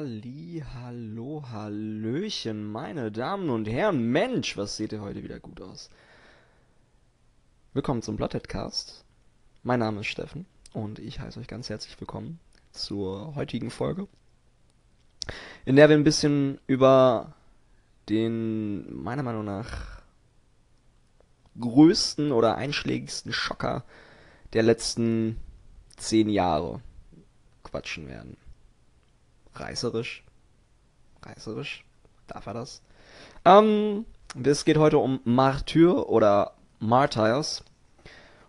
Halli, hallo, hallöchen, meine Damen und Herren. Mensch, was seht ihr heute wieder gut aus. Willkommen zum Bloodhead Mein Name ist Steffen und ich heiße euch ganz herzlich willkommen zur heutigen Folge, in der wir ein bisschen über den, meiner Meinung nach, größten oder einschlägigsten Schocker der letzten zehn Jahre quatschen werden reißerisch. Reißerisch? Darf er das? Ähm, es geht heute um Martyr oder Martyrs.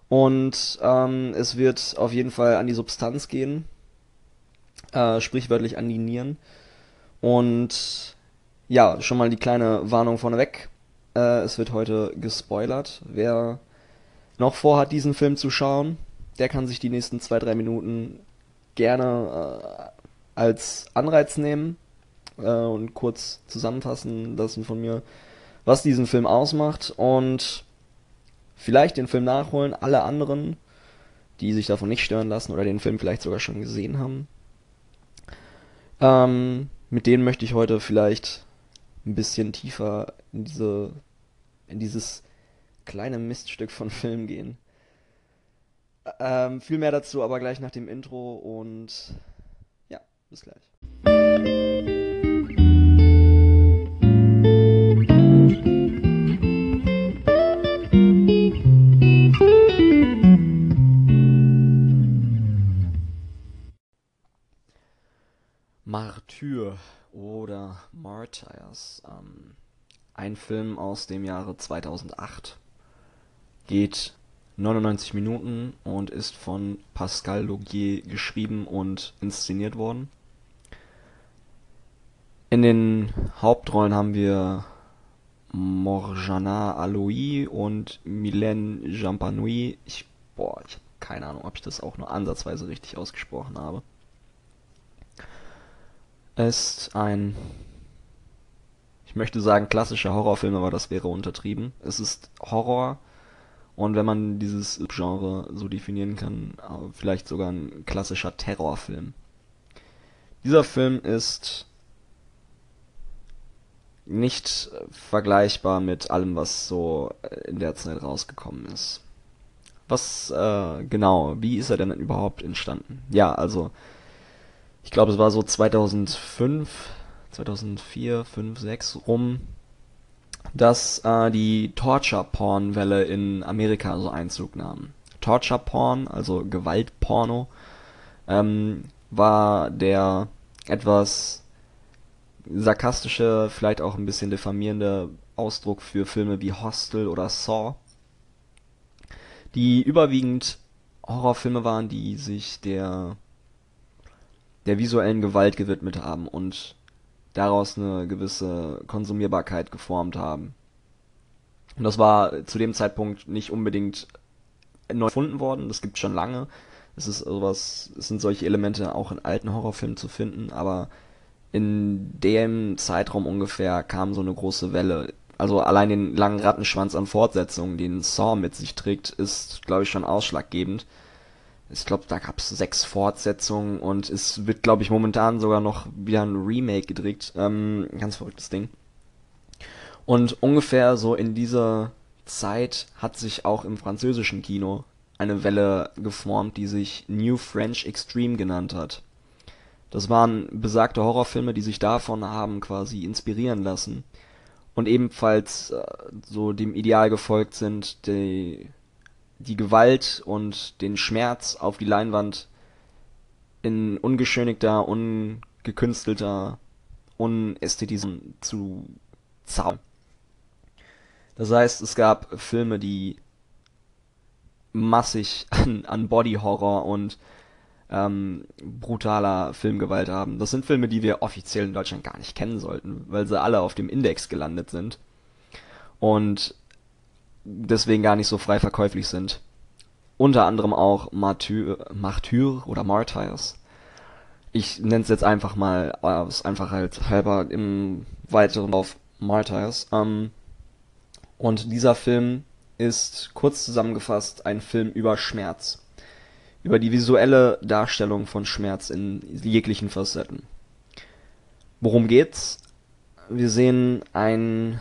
Und ähm, es wird auf jeden Fall an die Substanz gehen. Äh, sprichwörtlich an die Nieren. Und ja, schon mal die kleine Warnung vorneweg. Äh, es wird heute gespoilert. Wer noch vorhat, diesen Film zu schauen, der kann sich die nächsten zwei, drei Minuten gerne äh, als Anreiz nehmen äh, und kurz zusammenfassen lassen von mir, was diesen Film ausmacht und vielleicht den Film nachholen. Alle anderen, die sich davon nicht stören lassen oder den Film vielleicht sogar schon gesehen haben, ähm, mit denen möchte ich heute vielleicht ein bisschen tiefer in diese, in dieses kleine Miststück von Film gehen. Ähm, viel mehr dazu aber gleich nach dem Intro und bis gleich. Martyr oder Martyrs. Ähm, ein Film aus dem Jahre 2008. Geht 99 Minuten und ist von Pascal Logier geschrieben und inszeniert worden. In den Hauptrollen haben wir Morjana Aloui und Mylène Jampanoui. Ich, boah, ich habe keine Ahnung, ob ich das auch nur ansatzweise richtig ausgesprochen habe. Ist ein, ich möchte sagen klassischer Horrorfilm, aber das wäre untertrieben. Es ist Horror und wenn man dieses Genre so definieren kann, vielleicht sogar ein klassischer Terrorfilm. Dieser Film ist nicht vergleichbar mit allem, was so in der Zeit rausgekommen ist. Was, äh, genau, wie ist er denn überhaupt entstanden? Ja, also, ich glaube, es war so 2005, 2004, 5, 6 rum, dass äh, die Torture-Porn-Welle in Amerika so Einzug nahm. Torture-Porn, also Gewaltporno, ähm, war der etwas sarkastische, vielleicht auch ein bisschen diffamierende Ausdruck für Filme wie Hostel oder Saw, die überwiegend Horrorfilme waren, die sich der der visuellen Gewalt gewidmet haben und daraus eine gewisse Konsumierbarkeit geformt haben. Und das war zu dem Zeitpunkt nicht unbedingt neu erfunden worden, das gibt schon lange. Es ist sowas, es sind solche Elemente auch in alten Horrorfilmen zu finden, aber in dem Zeitraum ungefähr kam so eine große Welle. Also allein den langen Rattenschwanz an Fortsetzungen, den Saw mit sich trägt, ist, glaube ich, schon ausschlaggebend. Ich glaube, da gab es sechs Fortsetzungen und es wird, glaube ich, momentan sogar noch wieder ein Remake gedreht. Ähm, ganz verrücktes Ding. Und ungefähr so in dieser Zeit hat sich auch im französischen Kino eine Welle geformt, die sich New French Extreme genannt hat. Das waren besagte Horrorfilme, die sich davon haben quasi inspirieren lassen und ebenfalls äh, so dem Ideal gefolgt sind, die, die Gewalt und den Schmerz auf die Leinwand in ungeschönigter, ungekünstelter, unästhetisierter zu zaubern. Das heißt, es gab Filme, die massig an, an Body Horror und ähm, brutaler Filmgewalt haben. Das sind Filme, die wir offiziell in Deutschland gar nicht kennen sollten, weil sie alle auf dem Index gelandet sind und deswegen gar nicht so frei verkäuflich sind. Unter anderem auch Martyr, Martyr oder Martyrs. Ich nenne es jetzt einfach mal aus Einfachheit halber im weiteren auf Martyrs. Ähm, und dieser Film ist kurz zusammengefasst ein Film über Schmerz über die visuelle Darstellung von Schmerz in jeglichen Facetten. Worum geht's? Wir sehen ein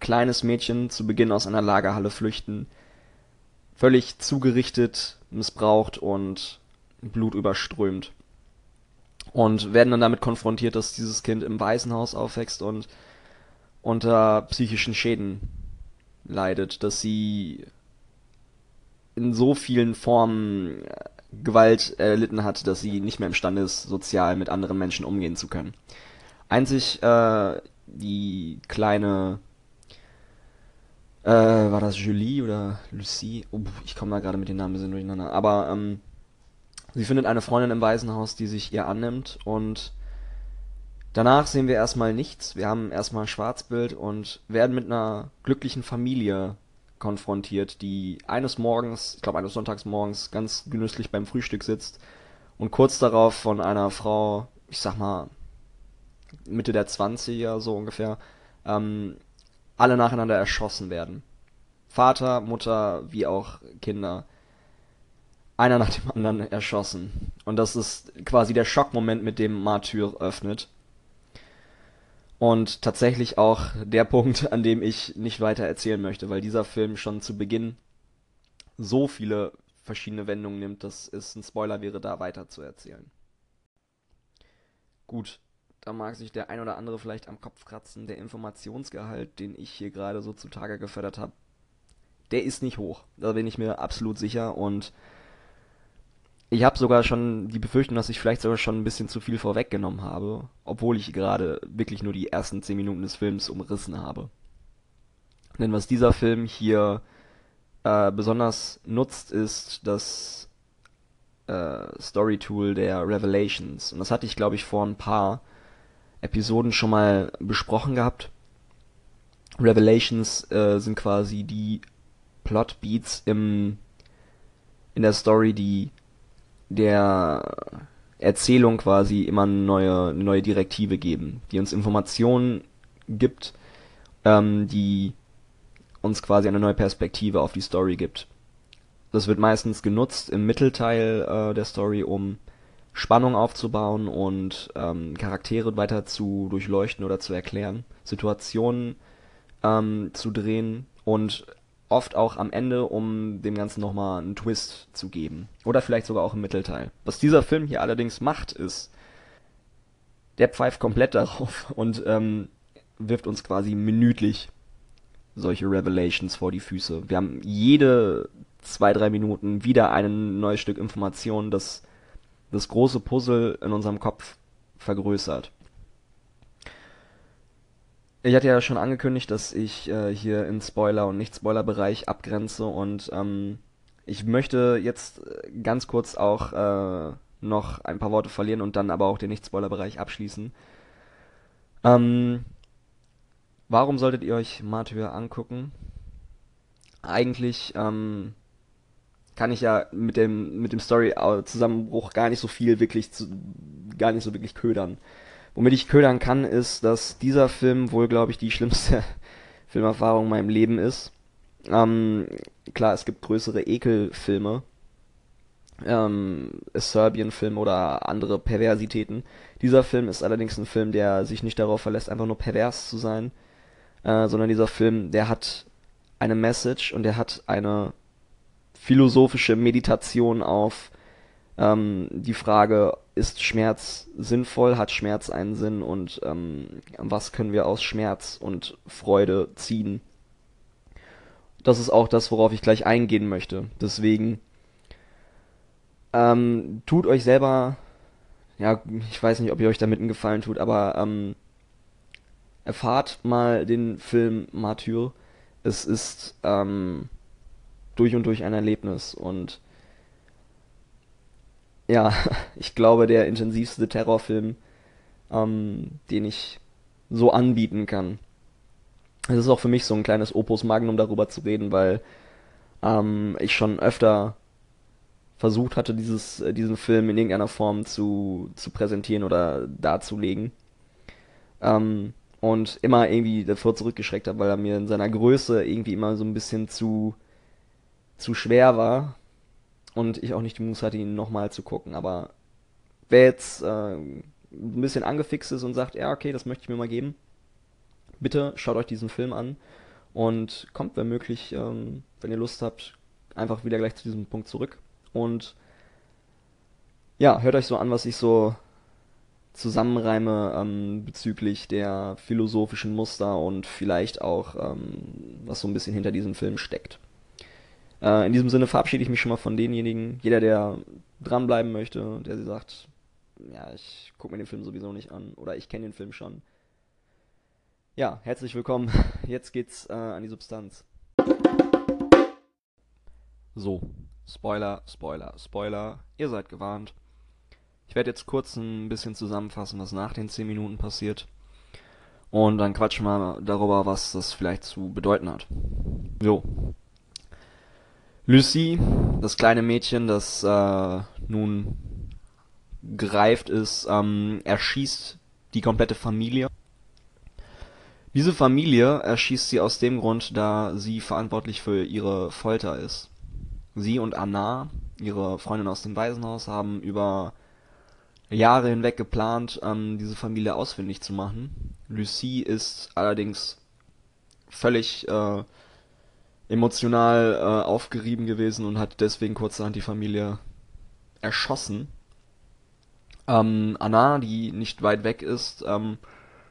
kleines Mädchen zu Beginn aus einer Lagerhalle flüchten, völlig zugerichtet, missbraucht und blutüberströmt. Und werden dann damit konfrontiert, dass dieses Kind im Waisenhaus aufwächst und unter psychischen Schäden leidet, dass sie in so vielen Formen Gewalt erlitten hat, dass sie nicht mehr imstande ist, sozial mit anderen Menschen umgehen zu können. Einzig äh, die kleine äh, war das Julie oder Lucie? Oh, ich komme da gerade mit den Namen ein bisschen durcheinander. Aber ähm, sie findet eine Freundin im Waisenhaus, die sich ihr annimmt und danach sehen wir erstmal nichts. Wir haben erstmal Schwarzbild und werden mit einer glücklichen Familie konfrontiert, die eines Morgens, ich glaube eines Sonntagsmorgens, ganz genüsslich beim Frühstück sitzt und kurz darauf von einer Frau, ich sag mal Mitte der 20er so ungefähr, ähm, alle nacheinander erschossen werden. Vater, Mutter, wie auch Kinder. Einer nach dem anderen erschossen. Und das ist quasi der Schockmoment, mit dem Martyr öffnet. Und tatsächlich auch der Punkt, an dem ich nicht weiter erzählen möchte, weil dieser Film schon zu Beginn so viele verschiedene Wendungen nimmt, dass es ein Spoiler wäre, da weiter zu erzählen. Gut, da mag sich der ein oder andere vielleicht am Kopf kratzen. Der Informationsgehalt, den ich hier gerade so zutage gefördert habe, der ist nicht hoch. Da bin ich mir absolut sicher und ich habe sogar schon die Befürchtung, dass ich vielleicht sogar schon ein bisschen zu viel vorweggenommen habe, obwohl ich gerade wirklich nur die ersten 10 Minuten des Films umrissen habe. Denn was dieser Film hier äh, besonders nutzt, ist das äh, Story-Tool der Revelations. Und das hatte ich, glaube ich, vor ein paar Episoden schon mal besprochen gehabt. Revelations äh, sind quasi die Plot-Beats im, in der Story, die der Erzählung quasi immer eine neue, eine neue Direktive geben, die uns Informationen gibt, ähm, die uns quasi eine neue Perspektive auf die Story gibt. Das wird meistens genutzt im Mittelteil äh, der Story, um Spannung aufzubauen und ähm, Charaktere weiter zu durchleuchten oder zu erklären, Situationen ähm, zu drehen und oft auch am Ende, um dem Ganzen nochmal einen Twist zu geben. Oder vielleicht sogar auch im Mittelteil. Was dieser Film hier allerdings macht, ist, der pfeift komplett darauf und ähm, wirft uns quasi minütlich solche Revelations vor die Füße. Wir haben jede zwei, drei Minuten wieder ein neues Stück Information, das das große Puzzle in unserem Kopf vergrößert. Ich hatte ja schon angekündigt, dass ich äh, hier in Spoiler- und Nicht-Spoiler-Bereich abgrenze und ähm, ich möchte jetzt äh, ganz kurz auch äh, noch ein paar Worte verlieren und dann aber auch den Nicht-Spoiler-Bereich abschließen. Ähm, warum solltet ihr euch Martyr angucken? Eigentlich ähm, kann ich ja mit dem mit dem Story-Zusammenbruch gar nicht so viel wirklich zu, gar nicht so wirklich ködern. Womit ich ködern kann, ist, dass dieser Film wohl, glaube ich, die schlimmste Filmerfahrung in meinem Leben ist. Ähm, klar, es gibt größere Ekelfilme, ähm, Serbian-Film oder andere Perversitäten. Dieser Film ist allerdings ein Film, der sich nicht darauf verlässt, einfach nur pervers zu sein, äh, sondern dieser Film, der hat eine Message und der hat eine philosophische Meditation auf ähm, die Frage, ist Schmerz sinnvoll, hat Schmerz einen Sinn und ähm, was können wir aus Schmerz und Freude ziehen. Das ist auch das, worauf ich gleich eingehen möchte. Deswegen ähm, tut euch selber, ja, ich weiß nicht, ob ihr euch damit einen Gefallen tut, aber ähm, erfahrt mal den Film Martyr. Es ist ähm, durch und durch ein Erlebnis und ja, ich glaube, der intensivste Terrorfilm, ähm, den ich so anbieten kann. Es ist auch für mich so ein kleines Opus Magnum darüber zu reden, weil ähm, ich schon öfter versucht hatte, dieses, äh, diesen Film in irgendeiner Form zu, zu präsentieren oder darzulegen. Ähm, und immer irgendwie davor zurückgeschreckt habe, weil er mir in seiner Größe irgendwie immer so ein bisschen zu, zu schwer war und ich auch nicht die Muße hatte, ihn nochmal zu gucken. Aber wer jetzt äh, ein bisschen angefixt ist und sagt, ja, okay, das möchte ich mir mal geben, bitte schaut euch diesen Film an und kommt, wenn möglich, ähm, wenn ihr Lust habt, einfach wieder gleich zu diesem Punkt zurück. Und ja, hört euch so an, was ich so zusammenreime ähm, bezüglich der philosophischen Muster und vielleicht auch, ähm, was so ein bisschen hinter diesem Film steckt. Äh, in diesem Sinne verabschiede ich mich schon mal von denjenigen, jeder, der dranbleiben möchte, der sagt, ja, ich gucke mir den Film sowieso nicht an oder ich kenne den Film schon. Ja, herzlich willkommen. Jetzt geht's äh, an die Substanz. So, Spoiler, Spoiler, Spoiler. Ihr seid gewarnt. Ich werde jetzt kurz ein bisschen zusammenfassen, was nach den 10 Minuten passiert. Und dann quatschen wir mal darüber, was das vielleicht zu bedeuten hat. So. Lucy, das kleine Mädchen, das äh, nun gereift ist, ähm, erschießt die komplette Familie. Diese Familie erschießt sie aus dem Grund, da sie verantwortlich für ihre Folter ist. Sie und Anna, ihre Freundin aus dem Waisenhaus, haben über Jahre hinweg geplant, ähm, diese Familie ausfindig zu machen. Lucie ist allerdings völlig äh, emotional äh, aufgerieben gewesen und hat deswegen kurzerhand die Familie erschossen. Ähm, Anna, die nicht weit weg ist, ähm,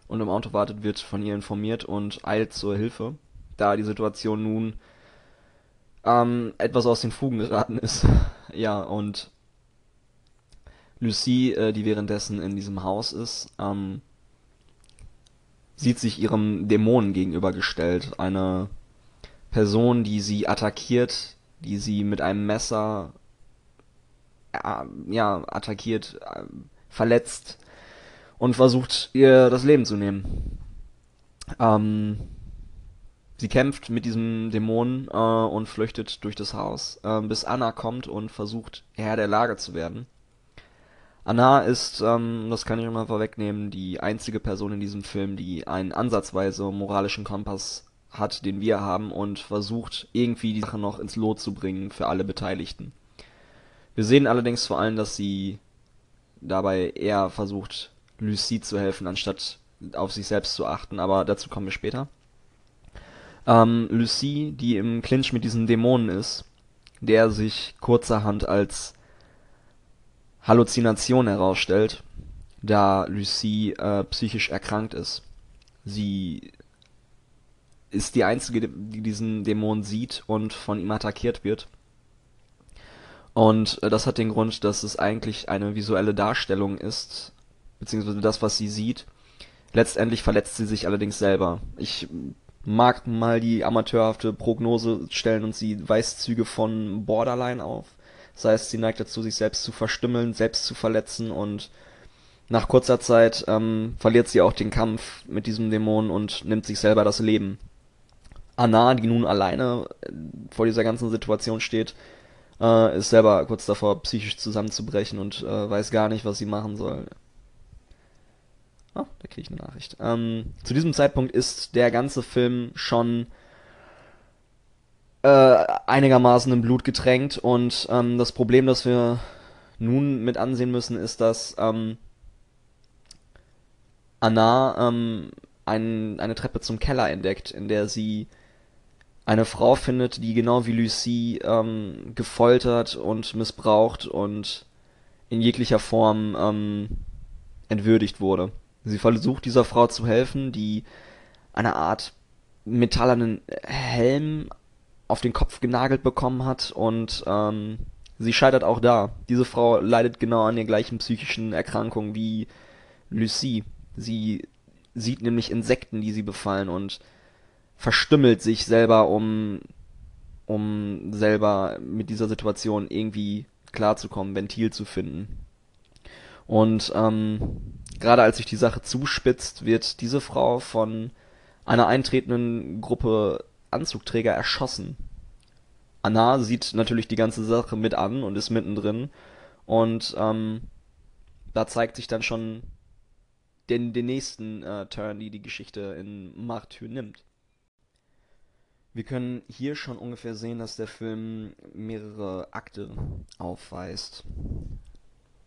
und im Auto wartet, wird von ihr informiert und eilt zur Hilfe, da die Situation nun ähm, etwas aus den Fugen geraten ist. ja, und Lucie, äh, die währenddessen in diesem Haus ist, ähm, sieht sich ihrem Dämonen gegenübergestellt. Eine Person, die sie attackiert, die sie mit einem Messer äh, ja, attackiert, äh, verletzt, und versucht ihr das Leben zu nehmen. Ähm, sie kämpft mit diesem Dämon äh, und flüchtet durch das Haus, äh, bis Anna kommt und versucht Herr der Lage zu werden. Anna ist, ähm, das kann ich immer vorwegnehmen, die einzige Person in diesem Film, die einen ansatzweise moralischen Kompass hat, den wir haben und versucht irgendwie die Sache noch ins Lot zu bringen für alle Beteiligten. Wir sehen allerdings vor allem, dass sie dabei eher versucht, Lucie zu helfen, anstatt auf sich selbst zu achten, aber dazu kommen wir später. Ähm, Lucie, die im Clinch mit diesen Dämonen ist, der sich kurzerhand als Halluzination herausstellt, da Lucie äh, psychisch erkrankt ist. Sie ist die einzige, die diesen Dämon sieht und von ihm attackiert wird. Und äh, das hat den Grund, dass es eigentlich eine visuelle Darstellung ist, beziehungsweise das, was sie sieht. Letztendlich verletzt sie sich allerdings selber. Ich mag mal die amateurhafte Prognose stellen und sie weist Züge von Borderline auf. Das heißt, sie neigt dazu, sich selbst zu verstümmeln, selbst zu verletzen und nach kurzer Zeit ähm, verliert sie auch den Kampf mit diesem Dämon und nimmt sich selber das Leben. Anna, die nun alleine äh, vor dieser ganzen Situation steht, äh, ist selber kurz davor, psychisch zusammenzubrechen und äh, weiß gar nicht, was sie machen soll. Ah, da kriege ich eine Nachricht. Ähm, zu diesem Zeitpunkt ist der ganze Film schon äh, einigermaßen im Blut getränkt und ähm, das Problem, das wir nun mit ansehen müssen, ist, dass ähm, Anna ähm, ein, eine Treppe zum Keller entdeckt, in der sie eine Frau findet, die genau wie Lucie ähm, gefoltert und missbraucht und in jeglicher Form ähm, entwürdigt wurde. Sie versucht dieser Frau zu helfen, die eine Art metallernen Helm auf den Kopf genagelt bekommen hat und ähm, sie scheitert auch da. Diese Frau leidet genau an den gleichen psychischen Erkrankungen wie Lucie. Sie sieht nämlich Insekten, die sie befallen und verstümmelt sich selber, um, um selber mit dieser Situation irgendwie klarzukommen, Ventil zu finden. Und ähm, gerade als sich die Sache zuspitzt, wird diese Frau von einer eintretenden Gruppe Anzugträger erschossen. Anna sieht natürlich die ganze Sache mit an und ist mittendrin. Und ähm, da zeigt sich dann schon den, den nächsten äh, Turn, die die Geschichte in Martyr nimmt. Wir können hier schon ungefähr sehen, dass der Film mehrere Akte aufweist.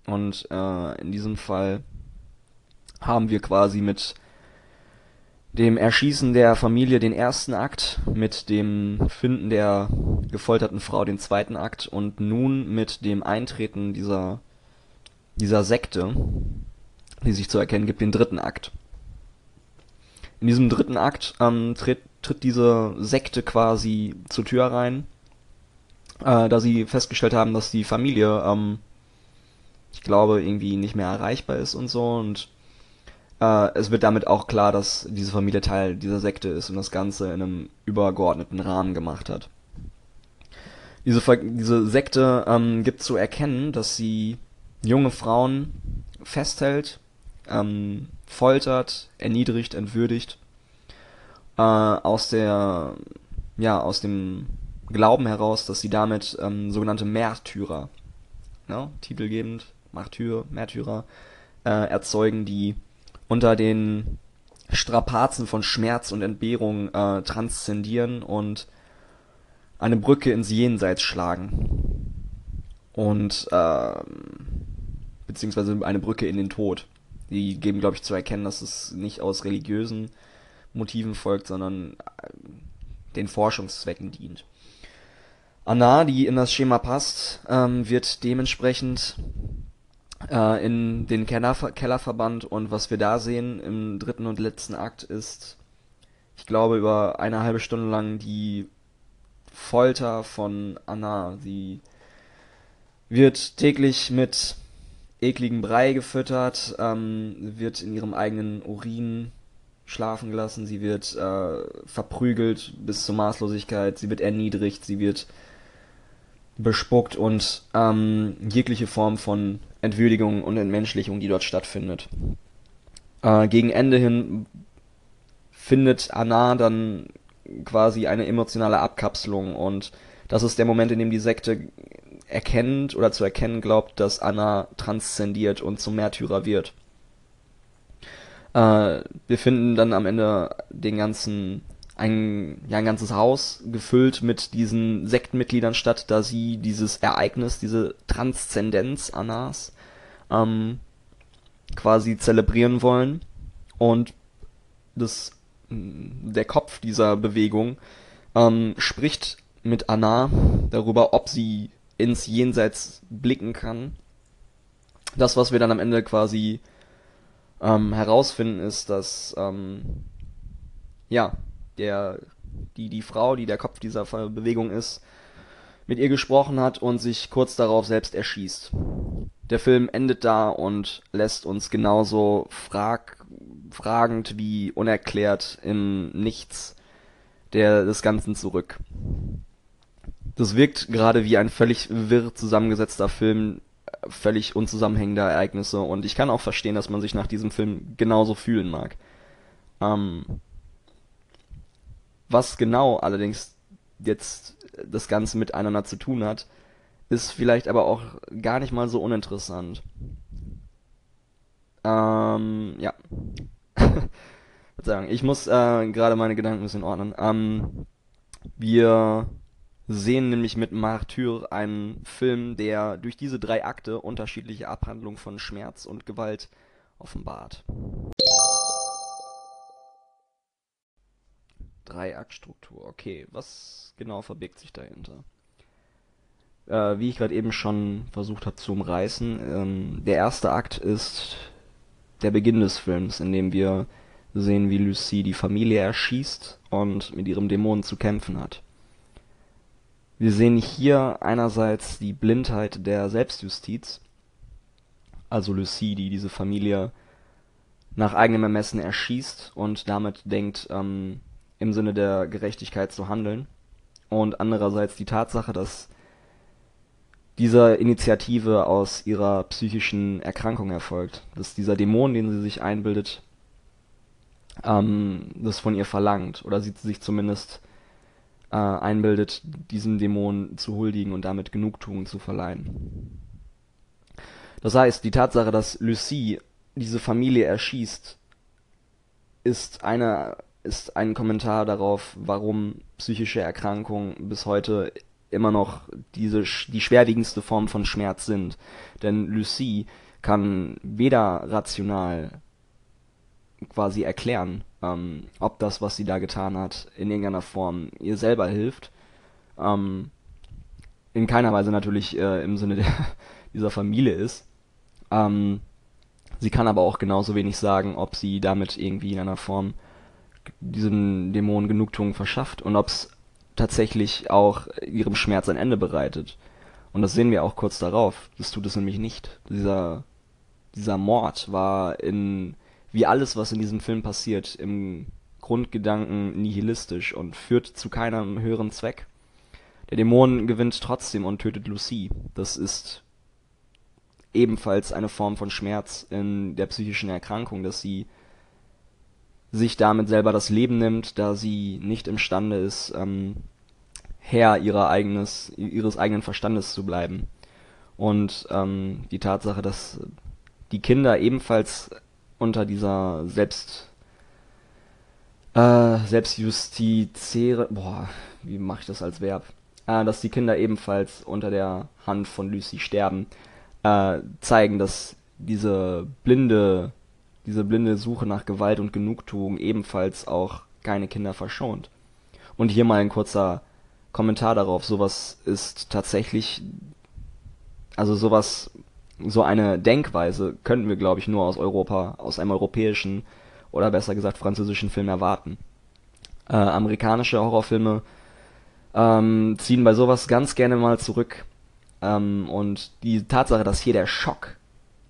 Und äh, in diesem Fall haben wir quasi mit dem Erschießen der Familie den ersten Akt, mit dem Finden der gefolterten Frau den zweiten Akt und nun mit dem Eintreten dieser, dieser Sekte, die sich zu erkennen gibt, den dritten Akt. In diesem dritten Akt ähm, tritt, tritt diese Sekte quasi zur Tür rein, äh, da sie festgestellt haben, dass die Familie, ähm, ich glaube, irgendwie nicht mehr erreichbar ist und so und äh, es wird damit auch klar, dass diese Familie Teil dieser Sekte ist und das Ganze in einem übergeordneten Rahmen gemacht hat. Diese, diese Sekte ähm, gibt zu erkennen, dass sie junge Frauen festhält, ähm, foltert, erniedrigt, entwürdigt, äh, aus der, ja, aus dem Glauben heraus, dass sie damit ähm, sogenannte Märtyrer, ne, titelgebend, Martyr, Märtyrer, äh, erzeugen, die unter den Strapazen von Schmerz und Entbehrung äh, transzendieren und eine Brücke ins Jenseits schlagen. Und äh, beziehungsweise eine Brücke in den Tod. Die geben, glaube ich, zu erkennen, dass es nicht aus religiösen Motiven folgt, sondern äh, den Forschungszwecken dient. Anna, die in das Schema passt, ähm, wird dementsprechend äh, in den Keller, Kellerverband und was wir da sehen im dritten und letzten Akt ist, ich glaube, über eine halbe Stunde lang die Folter von Anna. Sie wird täglich mit ekligen Brei gefüttert, ähm, wird in ihrem eigenen Urin schlafen gelassen, sie wird äh, verprügelt bis zur Maßlosigkeit, sie wird erniedrigt, sie wird bespuckt und ähm, jegliche Form von Entwürdigung und Entmenschlichung, die dort stattfindet. Äh, gegen Ende hin findet Anna dann quasi eine emotionale Abkapselung und das ist der Moment, in dem die Sekte erkennt oder zu erkennen glaubt, dass Anna transzendiert und zum Märtyrer wird. Äh, wir finden dann am Ende den ganzen ein, ja, ein ganzes Haus gefüllt mit diesen Sektenmitgliedern statt, da sie dieses Ereignis, diese Transzendenz Annas ähm, quasi zelebrieren wollen. Und das, der Kopf dieser Bewegung ähm, spricht mit Anna darüber, ob sie ins Jenseits blicken kann. Das, was wir dann am Ende quasi ähm, herausfinden, ist, dass ähm, ja der, die, die Frau, die der Kopf dieser Bewegung ist, mit ihr gesprochen hat und sich kurz darauf selbst erschießt. Der Film endet da und lässt uns genauso frag, fragend wie unerklärt im Nichts der, des Ganzen zurück. Das wirkt gerade wie ein völlig wirr zusammengesetzter Film, völlig unzusammenhängender Ereignisse und ich kann auch verstehen, dass man sich nach diesem Film genauso fühlen mag. Ähm, was genau allerdings jetzt das Ganze miteinander zu tun hat, ist vielleicht aber auch gar nicht mal so uninteressant. Ähm, ja. ich muss äh, gerade meine Gedanken ein bisschen ordnen. Ähm, wir sehen nämlich mit Martyr einen Film, der durch diese drei Akte unterschiedliche Abhandlungen von Schmerz und Gewalt offenbart. Dreiaktstruktur. Okay, was genau verbirgt sich dahinter? Äh, wie ich gerade eben schon versucht habe zu umreißen, ähm, der erste Akt ist der Beginn des Films, in dem wir sehen, wie Lucie die Familie erschießt und mit ihrem Dämonen zu kämpfen hat. Wir sehen hier einerseits die Blindheit der Selbstjustiz, also Lucie, die diese Familie nach eigenem Ermessen erschießt und damit denkt, ähm, im Sinne der Gerechtigkeit zu handeln. Und andererseits die Tatsache, dass dieser Initiative aus ihrer psychischen Erkrankung erfolgt. Dass dieser Dämon, den sie sich einbildet, ähm, das von ihr verlangt. Oder sie sich zumindest äh, einbildet, diesem Dämon zu huldigen und damit Genugtuung zu verleihen. Das heißt, die Tatsache, dass Lucie diese Familie erschießt, ist eine ist ein Kommentar darauf, warum psychische Erkrankungen bis heute immer noch diese die schwerwiegendste Form von Schmerz sind. Denn Lucie kann weder rational quasi erklären, ähm, ob das, was sie da getan hat, in irgendeiner Form ihr selber hilft. Ähm, in keiner Weise natürlich äh, im Sinne der, dieser Familie ist. Ähm, sie kann aber auch genauso wenig sagen, ob sie damit irgendwie in einer Form diesen Dämonen Genugtuung verschafft und ob es tatsächlich auch ihrem Schmerz ein Ende bereitet. Und das sehen wir auch kurz darauf. Das tut es nämlich nicht. Dieser, dieser Mord war in, wie alles, was in diesem Film passiert, im Grundgedanken nihilistisch und führt zu keinem höheren Zweck. Der Dämon gewinnt trotzdem und tötet Lucie. Das ist ebenfalls eine Form von Schmerz in der psychischen Erkrankung, dass sie sich damit selber das Leben nimmt, da sie nicht imstande ist, ähm, Herr ihrer eigenes, ihres eigenen Verstandes zu bleiben. Und ähm, die Tatsache, dass die Kinder ebenfalls unter dieser Selbst äh, Selbstjustiziere, boah, wie mache ich das als Verb? Äh, dass die Kinder ebenfalls unter der Hand von Lucy sterben, äh, zeigen, dass diese blinde, diese blinde Suche nach Gewalt und Genugtuung ebenfalls auch keine Kinder verschont. Und hier mal ein kurzer Kommentar darauf. Sowas ist tatsächlich, also sowas, so eine Denkweise könnten wir, glaube ich, nur aus Europa, aus einem europäischen oder besser gesagt französischen Film erwarten. Äh, amerikanische Horrorfilme ähm, ziehen bei sowas ganz gerne mal zurück. Ähm, und die Tatsache, dass hier der Schock,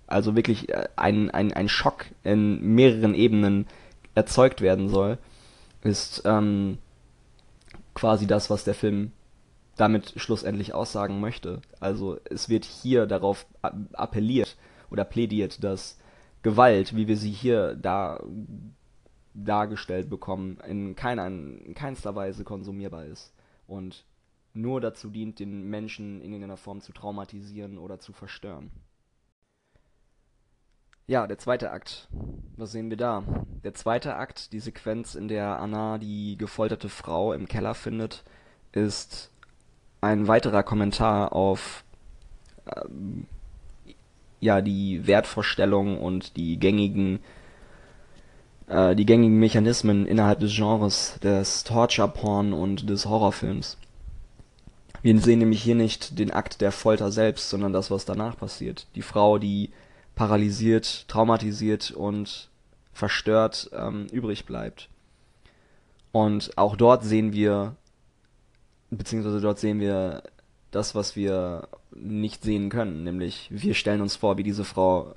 also wirklich äh, ein, ein, ein Schock in mehreren Ebenen erzeugt werden soll, ist ähm, quasi das, was der Film damit schlussendlich aussagen möchte. Also es wird hier darauf appelliert oder plädiert, dass Gewalt, wie wir sie hier da dargestellt bekommen, in, keiner, in keinster Weise konsumierbar ist und nur dazu dient, den Menschen in irgendeiner Form zu traumatisieren oder zu verstören. Ja, der zweite Akt. Was sehen wir da? Der zweite Akt, die Sequenz, in der Anna die gefolterte Frau im Keller findet, ist ein weiterer Kommentar auf ähm, ja die Wertvorstellung und die gängigen äh, die gängigen Mechanismen innerhalb des Genres des Torture Porn und des Horrorfilms. Wir sehen nämlich hier nicht den Akt der Folter selbst, sondern das, was danach passiert. Die Frau, die paralysiert, traumatisiert und verstört ähm, übrig bleibt. Und auch dort sehen wir, beziehungsweise dort sehen wir das, was wir nicht sehen können, nämlich wir stellen uns vor, wie diese Frau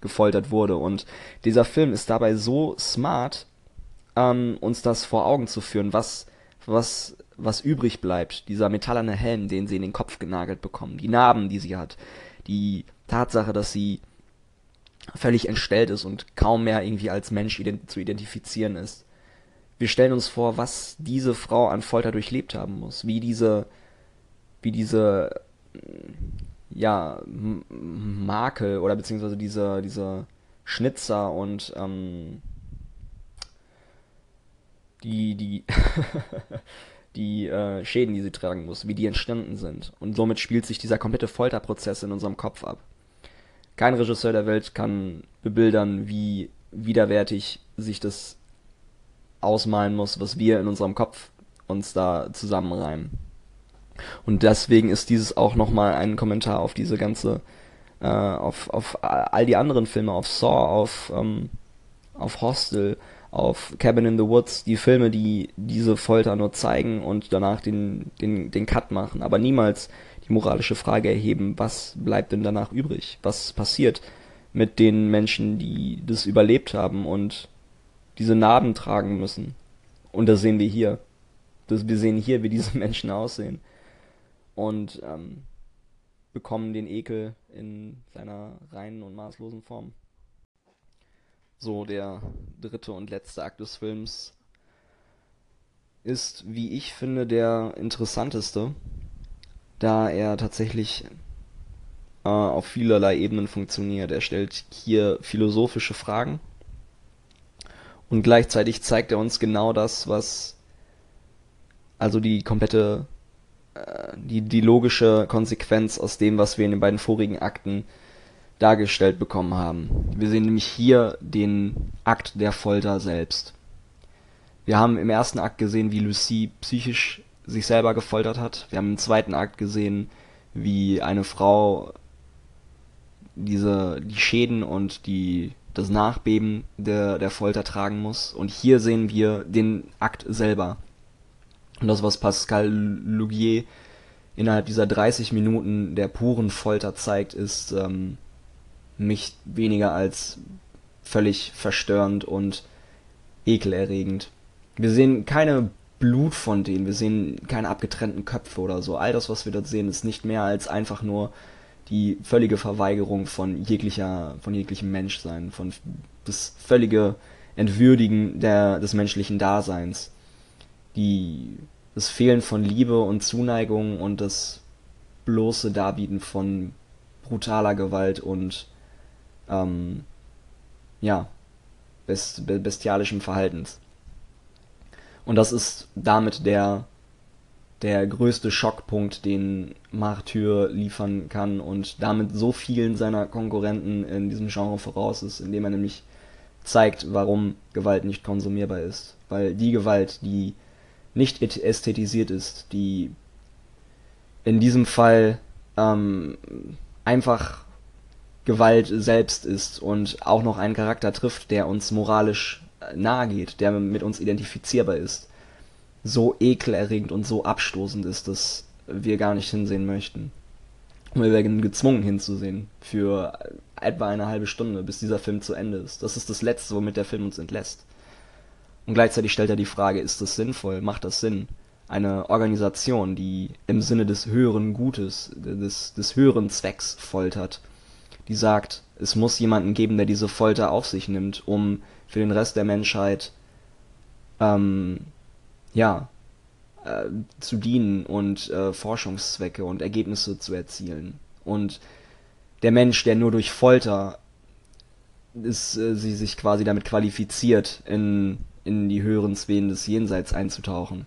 gefoltert wurde. Und dieser Film ist dabei so smart, ähm, uns das vor Augen zu führen, was, was, was übrig bleibt. Dieser metallerne Helm, den sie in den Kopf genagelt bekommen, die Narben, die sie hat, die Tatsache, dass sie völlig entstellt ist und kaum mehr irgendwie als Mensch ident zu identifizieren ist. Wir stellen uns vor, was diese Frau an Folter durchlebt haben muss, wie diese, wie diese, ja, Makel oder beziehungsweise diese, diese Schnitzer und ähm, die, die, die äh, Schäden, die sie tragen muss, wie die entstanden sind. Und somit spielt sich dieser komplette Folterprozess in unserem Kopf ab. Kein Regisseur der Welt kann bebildern, wie widerwärtig sich das ausmalen muss, was wir in unserem Kopf uns da zusammenreimen. Und deswegen ist dieses auch nochmal ein Kommentar auf diese ganze, äh, auf, auf all die anderen Filme, auf Saw, auf, ähm, auf Hostel, auf Cabin in the Woods, die Filme, die diese Folter nur zeigen und danach den, den, den Cut machen, aber niemals die moralische Frage erheben, was bleibt denn danach übrig? Was passiert mit den Menschen, die das überlebt haben und diese Narben tragen müssen? Und das sehen wir hier. Das, wir sehen hier, wie diese Menschen aussehen. Und ähm, bekommen den Ekel in seiner reinen und maßlosen Form. So, der dritte und letzte Akt des Films ist, wie ich finde, der interessanteste da er tatsächlich äh, auf vielerlei Ebenen funktioniert. Er stellt hier philosophische Fragen und gleichzeitig zeigt er uns genau das, was also die komplette äh, die, die logische Konsequenz aus dem, was wir in den beiden vorigen Akten dargestellt bekommen haben. Wir sehen nämlich hier den Akt der Folter selbst. Wir haben im ersten Akt gesehen, wie Lucie psychisch sich selber gefoltert hat. Wir haben im zweiten Akt gesehen, wie eine Frau diese die Schäden und die das Nachbeben der, der Folter tragen muss. Und hier sehen wir den Akt selber. Und das, was Pascal Lugier innerhalb dieser 30 Minuten der puren Folter zeigt, ist ähm, nicht weniger als völlig verstörend und ekelerregend. Wir sehen keine Blutfontänen, wir sehen keine abgetrennten Köpfe oder so. All das, was wir dort sehen, ist nicht mehr als einfach nur die völlige Verweigerung von jeglicher, von jeglichem Menschsein, von das völlige Entwürdigen der, des menschlichen Daseins. Die, das Fehlen von Liebe und Zuneigung und das bloße Darbieten von brutaler Gewalt und ähm, ja, best, bestialischem Verhaltens. Und das ist damit der der größte Schockpunkt, den Martyr liefern kann und damit so vielen seiner Konkurrenten in diesem Genre voraus ist, indem er nämlich zeigt, warum Gewalt nicht konsumierbar ist. Weil die Gewalt, die nicht ästhetisiert ist, die in diesem Fall ähm, einfach Gewalt selbst ist und auch noch einen Charakter trifft, der uns moralisch nahe geht, der mit uns identifizierbar ist, so ekelerregend und so abstoßend ist, dass wir gar nicht hinsehen möchten. Und wir werden gezwungen hinzusehen für etwa eine halbe Stunde, bis dieser Film zu Ende ist. Das ist das Letzte, womit der Film uns entlässt. Und gleichzeitig stellt er die Frage, ist das sinnvoll? Macht das Sinn? Eine Organisation, die im Sinne des höheren Gutes, des, des höheren Zwecks foltert, die sagt, es muss jemanden geben, der diese Folter auf sich nimmt, um für den Rest der Menschheit ähm, ja, äh, zu dienen und äh, Forschungszwecke und Ergebnisse zu erzielen. Und der Mensch, der nur durch Folter ist, äh, sie sich quasi damit qualifiziert, in, in die höheren Sphären des Jenseits einzutauchen.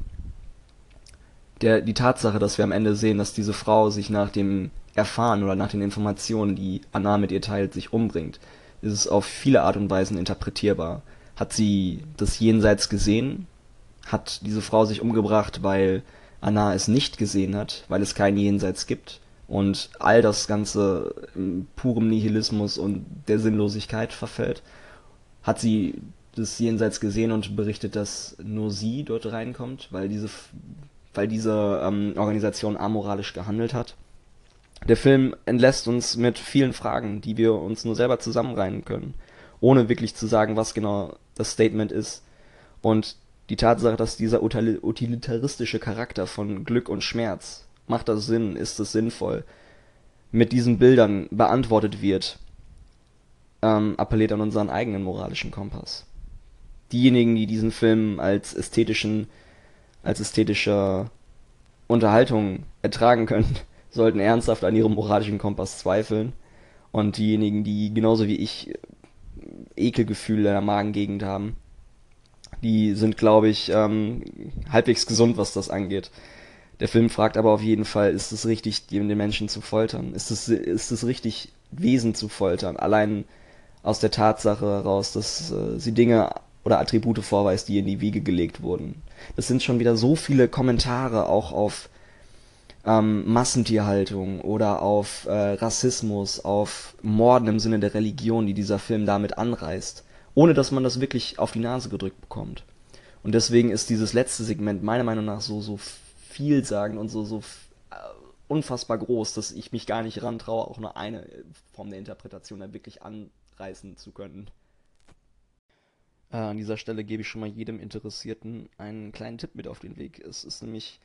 Der, die Tatsache, dass wir am Ende sehen, dass diese Frau sich nach dem Erfahren oder nach den Informationen, die Anna mit ihr teilt, sich umbringt, ist auf viele Art und Weisen interpretierbar. Hat sie das Jenseits gesehen? Hat diese Frau sich umgebracht, weil Anna es nicht gesehen hat, weil es kein Jenseits gibt und all das Ganze in purem Nihilismus und der Sinnlosigkeit verfällt, hat sie das Jenseits gesehen und berichtet, dass nur sie dort reinkommt, weil diese, weil diese ähm, Organisation amoralisch gehandelt hat. Der Film entlässt uns mit vielen Fragen, die wir uns nur selber zusammenreihen können, ohne wirklich zu sagen, was genau das Statement ist. Und die Tatsache, dass dieser utilitaristische Charakter von Glück und Schmerz, macht das Sinn, ist es sinnvoll, mit diesen Bildern beantwortet wird, ähm, appelliert an unseren eigenen moralischen Kompass. Diejenigen, die diesen Film als ästhetischen, als ästhetische Unterhaltung ertragen können, sollten ernsthaft an ihrem moralischen Kompass zweifeln. Und diejenigen, die genauso wie ich Ekelgefühle in der Magengegend haben, die sind, glaube ich, ähm, halbwegs gesund, was das angeht. Der Film fragt aber auf jeden Fall, ist es richtig, den Menschen zu foltern? Ist es, ist es richtig, Wesen zu foltern? Allein aus der Tatsache heraus, dass äh, sie Dinge oder Attribute vorweist, die in die Wiege gelegt wurden. Das sind schon wieder so viele Kommentare auch auf ähm, Massentierhaltung oder auf äh, Rassismus, auf Morden im Sinne der Religion, die dieser Film damit anreißt ohne dass man das wirklich auf die Nase gedrückt bekommt. Und deswegen ist dieses letzte Segment meiner Meinung nach so, so vielsagend und so, so äh, unfassbar groß, dass ich mich gar nicht rantraue, auch nur eine Form der Interpretation da wirklich anreißen zu können. Äh, an dieser Stelle gebe ich schon mal jedem Interessierten einen kleinen Tipp mit auf den Weg. Es ist nämlich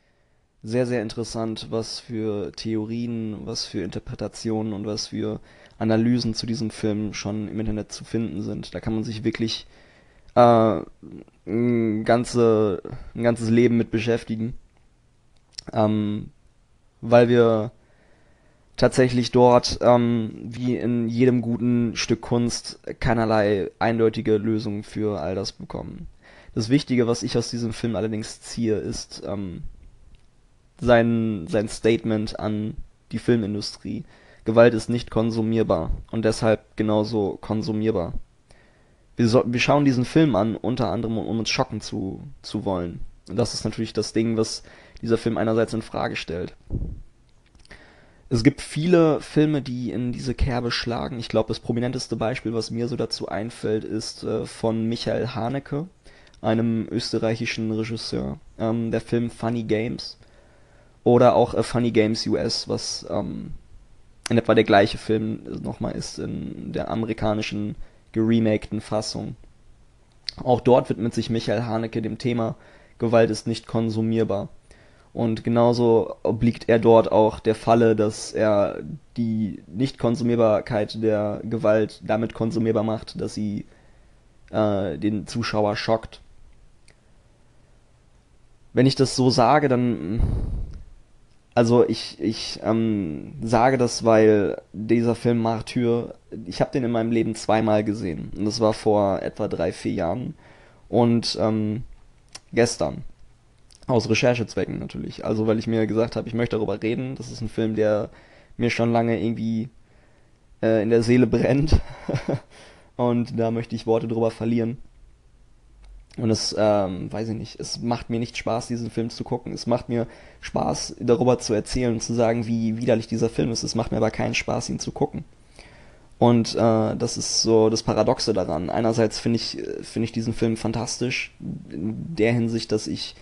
sehr, sehr interessant, was für Theorien, was für Interpretationen und was für Analysen zu diesem Film schon im Internet zu finden sind. Da kann man sich wirklich äh, ein, ganze, ein ganzes Leben mit beschäftigen. Ähm, weil wir tatsächlich dort, ähm, wie in jedem guten Stück Kunst, keinerlei eindeutige Lösung für all das bekommen. Das Wichtige, was ich aus diesem Film allerdings ziehe, ist ähm, sein, sein Statement an die Filmindustrie Gewalt ist nicht konsumierbar und deshalb genauso konsumierbar. Wir, so, wir schauen diesen Film an, unter anderem um uns schocken zu, zu wollen. Und das ist natürlich das Ding, was dieser Film einerseits in Frage stellt. Es gibt viele Filme, die in diese Kerbe schlagen. Ich glaube, das prominenteste Beispiel, was mir so dazu einfällt, ist äh, von Michael Haneke, einem österreichischen Regisseur. Ähm, der Film Funny Games. Oder auch äh, Funny Games US, was ähm, in etwa der gleiche Film nochmal ist in der amerikanischen geremakten Fassung. Auch dort widmet sich Michael Haneke dem Thema Gewalt ist nicht konsumierbar. Und genauso obliegt er dort auch der Falle, dass er die Nicht-Konsumierbarkeit der Gewalt damit konsumierbar macht, dass sie äh, den Zuschauer schockt. Wenn ich das so sage, dann also ich, ich ähm, sage das, weil dieser Film Martyr, ich habe den in meinem Leben zweimal gesehen. Und das war vor etwa drei, vier Jahren. Und ähm, gestern. Aus Recherchezwecken natürlich. Also weil ich mir gesagt habe, ich möchte darüber reden. Das ist ein Film, der mir schon lange irgendwie äh, in der Seele brennt. und da möchte ich Worte drüber verlieren. Und es, ähm, weiß ich nicht, es macht mir nicht Spaß, diesen Film zu gucken. Es macht mir Spaß, darüber zu erzählen und zu sagen, wie widerlich dieser Film ist. Es macht mir aber keinen Spaß, ihn zu gucken. Und äh, das ist so das Paradoxe daran. Einerseits finde ich, finde ich diesen Film fantastisch, in der Hinsicht, dass ich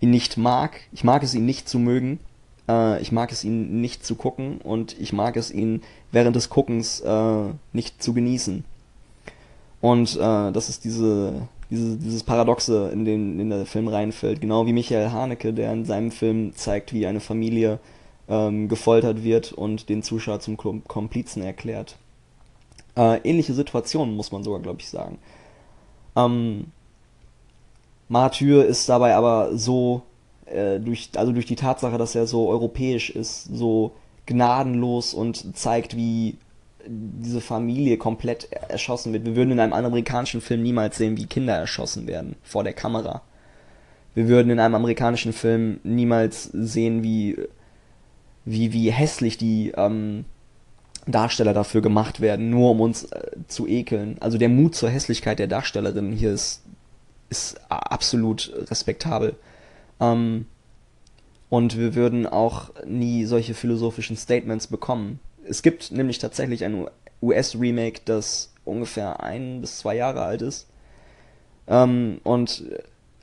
ihn nicht mag. Ich mag es, ihn nicht zu mögen. Äh, ich mag es, ihn nicht zu gucken. Und ich mag es, ihn während des Guckens äh, nicht zu genießen. Und äh, das ist diese, diese, dieses Paradoxe, in den in der Film reinfällt. Genau wie Michael Haneke, der in seinem Film zeigt, wie eine Familie ähm, gefoltert wird und den Zuschauer zum Komplizen erklärt. Äh, ähnliche Situationen, muss man sogar, glaube ich, sagen. Ähm, Martyr ist dabei aber so, äh, durch, also durch die Tatsache, dass er so europäisch ist, so gnadenlos und zeigt, wie diese Familie komplett erschossen wird. Wir würden in einem amerikanischen Film niemals sehen, wie Kinder erschossen werden vor der Kamera. Wir würden in einem amerikanischen Film niemals sehen, wie wie wie hässlich die ähm, Darsteller dafür gemacht werden, nur um uns äh, zu ekeln. Also der Mut zur Hässlichkeit der Darstellerin hier ist ist absolut respektabel. Ähm, und wir würden auch nie solche philosophischen Statements bekommen es gibt nämlich tatsächlich ein US-Remake, das ungefähr ein bis zwei Jahre alt ist. Ähm, und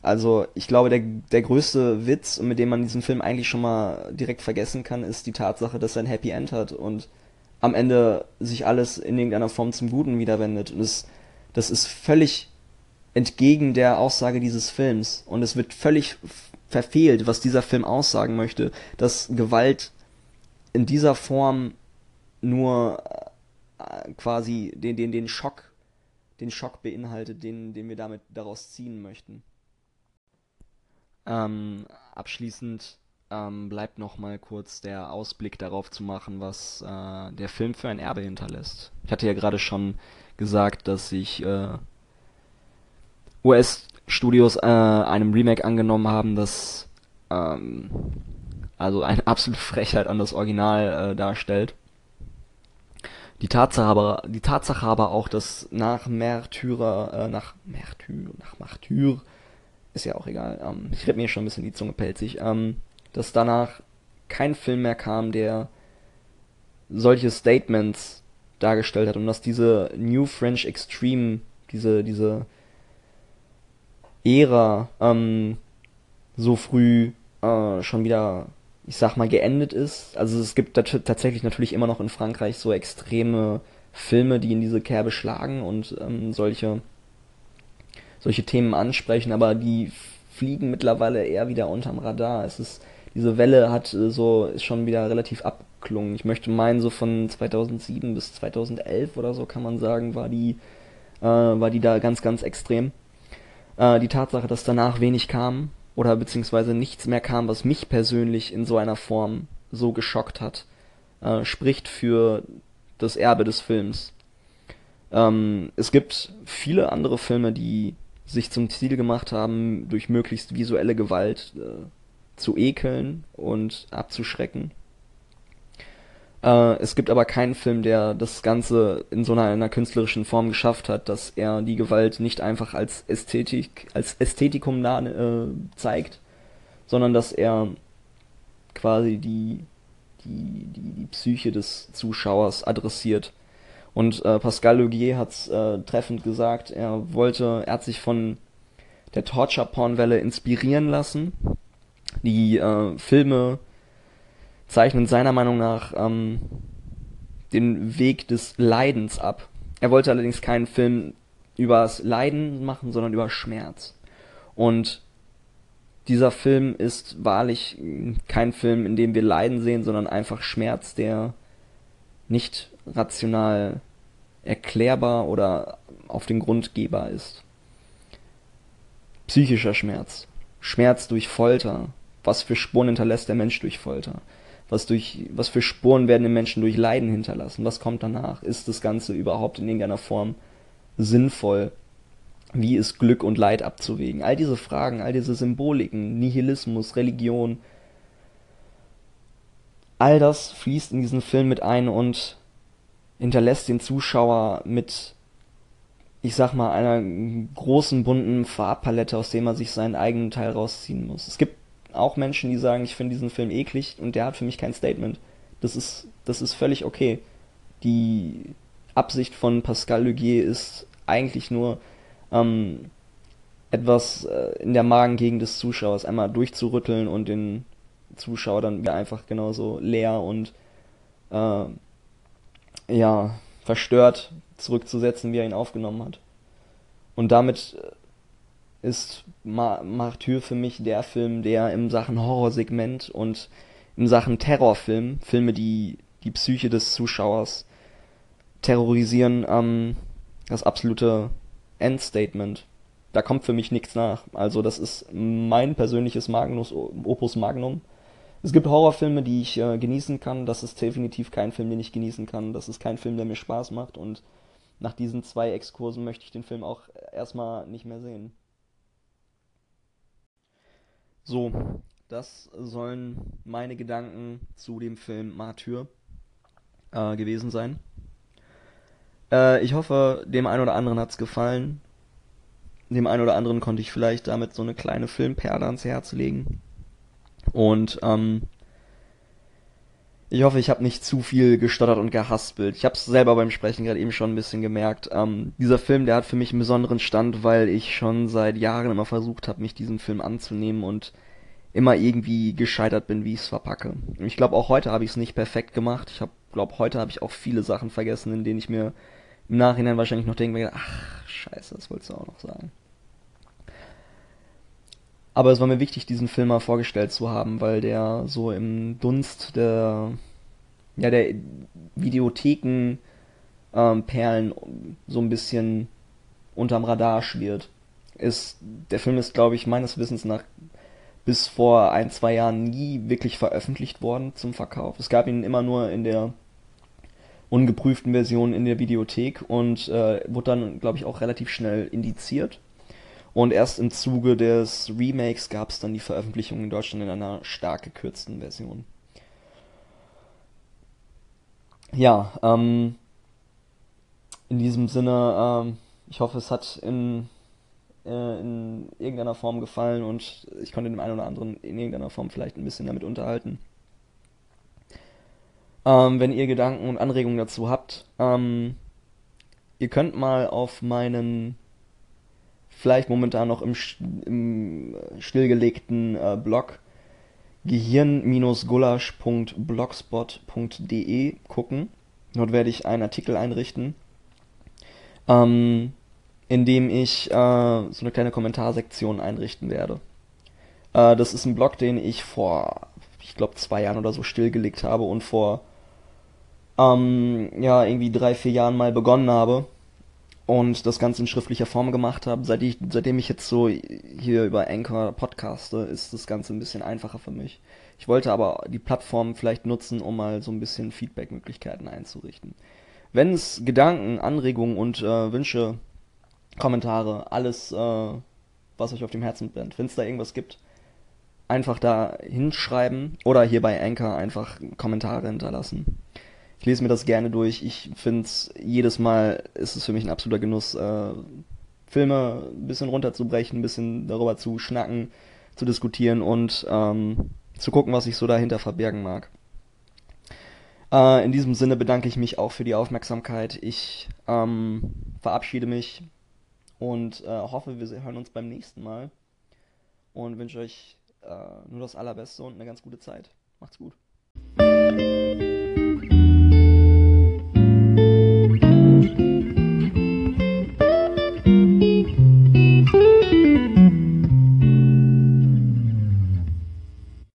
also ich glaube, der, der größte Witz, mit dem man diesen Film eigentlich schon mal direkt vergessen kann, ist die Tatsache, dass er ein Happy End hat und am Ende sich alles in irgendeiner Form zum Guten wiederwendet. Und das, das ist völlig entgegen der Aussage dieses Films. Und es wird völlig verfehlt, was dieser Film aussagen möchte, dass Gewalt in dieser Form nur äh, quasi den, den, den Schock, den Schock beinhaltet, den, den wir damit daraus ziehen möchten. Ähm, abschließend ähm, bleibt noch mal kurz der Ausblick darauf zu machen, was äh, der Film für ein Erbe hinterlässt. Ich hatte ja gerade schon gesagt, dass sich äh, US-Studios äh, einem Remake angenommen haben, das ähm, also eine absolute Frechheit an das Original äh, darstellt. Die Tatsache aber, die Tatsache aber auch, dass nach Märtyrer, äh, nach Märtyr, nach Martyr, ist ja auch egal, ähm, ich rede mir schon ein bisschen die Zunge pelzig, ähm, dass danach kein Film mehr kam, der solche Statements dargestellt hat und dass diese New French Extreme, diese, diese Ära ähm, so früh äh, schon wieder ich sag mal, geendet ist. Also es gibt tatsächlich natürlich immer noch in Frankreich so extreme Filme, die in diese Kerbe schlagen und ähm, solche, solche Themen ansprechen, aber die fliegen mittlerweile eher wieder unterm Radar. Es ist, diese Welle hat äh, so, ist schon wieder relativ abgeklungen. Ich möchte meinen, so von 2007 bis 2011 oder so kann man sagen, war die, äh, war die da ganz, ganz extrem. Äh, die Tatsache, dass danach wenig kam, oder beziehungsweise nichts mehr kam, was mich persönlich in so einer Form so geschockt hat, äh, spricht für das Erbe des Films. Ähm, es gibt viele andere Filme, die sich zum Ziel gemacht haben, durch möglichst visuelle Gewalt äh, zu ekeln und abzuschrecken. Äh, es gibt aber keinen Film, der das Ganze in so einer, einer künstlerischen Form geschafft hat, dass er die Gewalt nicht einfach als Ästhetik, als Ästhetikum nah, äh, zeigt, sondern dass er quasi die, die, die, die Psyche des Zuschauers adressiert. Und äh, Pascal Logier hat es äh, treffend gesagt, er wollte, er hat sich von der Torture-Porn-Welle inspirieren lassen. Die äh, Filme zeichnen seiner Meinung nach ähm, den Weg des Leidens ab. Er wollte allerdings keinen Film übers Leiden machen, sondern über Schmerz. Und dieser Film ist wahrlich kein Film, in dem wir Leiden sehen, sondern einfach Schmerz, der nicht rational erklärbar oder auf den Grund gehbar ist. Psychischer Schmerz. Schmerz durch Folter. Was für Spuren hinterlässt der Mensch durch Folter? Was, durch, was für Spuren werden im Menschen durch Leiden hinterlassen? Was kommt danach? Ist das Ganze überhaupt in irgendeiner Form sinnvoll? Wie ist Glück und Leid abzuwägen? All diese Fragen, all diese Symboliken, Nihilismus, Religion, all das fließt in diesen Film mit ein und hinterlässt den Zuschauer mit, ich sag mal, einer großen bunten Farbpalette, aus der man sich seinen eigenen Teil rausziehen muss. Es gibt auch Menschen, die sagen, ich finde diesen Film eklig und der hat für mich kein Statement. Das ist, das ist völlig okay. Die Absicht von Pascal Legier ist eigentlich nur, ähm, etwas äh, in der Magengegend des Zuschauers einmal durchzurütteln und den Zuschauer dann wieder einfach genauso leer und äh, ja, verstört zurückzusetzen, wie er ihn aufgenommen hat. Und damit äh, ist Martyr für mich der Film, der im Sachen Horrorsegment und im Sachen Terrorfilm, Filme, die die Psyche des Zuschauers terrorisieren, ähm, das absolute Endstatement. Da kommt für mich nichts nach. Also das ist mein persönliches Magnus, Opus Magnum. Es gibt Horrorfilme, die ich äh, genießen kann. Das ist definitiv kein Film, den ich genießen kann. Das ist kein Film, der mir Spaß macht. Und nach diesen zwei Exkursen möchte ich den Film auch erstmal nicht mehr sehen. So, das sollen meine Gedanken zu dem Film Martyr äh, gewesen sein. Äh, ich hoffe, dem einen oder anderen hat es gefallen. Dem einen oder anderen konnte ich vielleicht damit so eine kleine Filmperle ans Herz legen. Und ähm, ich hoffe, ich habe nicht zu viel gestottert und gehaspelt. Ich habe es selber beim Sprechen gerade eben schon ein bisschen gemerkt. Ähm, dieser Film, der hat für mich einen besonderen Stand, weil ich schon seit Jahren immer versucht habe, mich diesem Film anzunehmen und immer irgendwie gescheitert bin, wie ich es verpacke. Ich glaube, auch heute habe ich es nicht perfekt gemacht. Ich glaube, heute habe ich auch viele Sachen vergessen, in denen ich mir im Nachhinein wahrscheinlich noch denke, ach, scheiße, das wolltest du auch noch sagen. Aber es war mir wichtig, diesen Film mal vorgestellt zu haben, weil der so im Dunst der, ja, der Videotheken ähm, Perlen so ein bisschen unterm Radar schwirrt. Ist, der Film ist, glaube ich, meines Wissens nach bis vor ein, zwei Jahren nie wirklich veröffentlicht worden zum Verkauf. Es gab ihn immer nur in der ungeprüften Version in der Videothek und äh, wurde dann, glaube ich, auch relativ schnell indiziert. Und erst im Zuge des Remakes gab es dann die Veröffentlichung in Deutschland in einer stark gekürzten Version. Ja, ähm, in diesem Sinne, ähm, ich hoffe, es hat in, äh, in irgendeiner Form gefallen und ich konnte dem einen oder anderen in irgendeiner Form vielleicht ein bisschen damit unterhalten. Ähm, wenn ihr Gedanken und Anregungen dazu habt, ähm, ihr könnt mal auf meinen vielleicht momentan noch im, im stillgelegten äh, Blog gehirn-gulasch.blogspot.de gucken. Dort werde ich einen Artikel einrichten, ähm, in dem ich äh, so eine kleine Kommentarsektion einrichten werde. Äh, das ist ein Blog, den ich vor, ich glaube, zwei Jahren oder so stillgelegt habe und vor ähm, ja, irgendwie drei, vier Jahren mal begonnen habe und das Ganze in schriftlicher Form gemacht habe. Seit ich, seitdem ich jetzt so hier über Anchor podcaste, ist das Ganze ein bisschen einfacher für mich. Ich wollte aber die Plattform vielleicht nutzen, um mal so ein bisschen Feedback-Möglichkeiten einzurichten. Wenn es Gedanken, Anregungen und äh, Wünsche, Kommentare, alles, äh, was euch auf dem Herzen brennt, wenn es da irgendwas gibt, einfach da hinschreiben oder hier bei Anchor einfach Kommentare hinterlassen. Ich lese mir das gerne durch. Ich finde es jedes Mal ist es für mich ein absoluter Genuss, äh, Filme ein bisschen runterzubrechen, ein bisschen darüber zu schnacken, zu diskutieren und ähm, zu gucken, was sich so dahinter verbergen mag. Äh, in diesem Sinne bedanke ich mich auch für die Aufmerksamkeit. Ich ähm, verabschiede mich und äh, hoffe, wir hören uns beim nächsten Mal und wünsche euch äh, nur das Allerbeste und eine ganz gute Zeit. Macht's gut.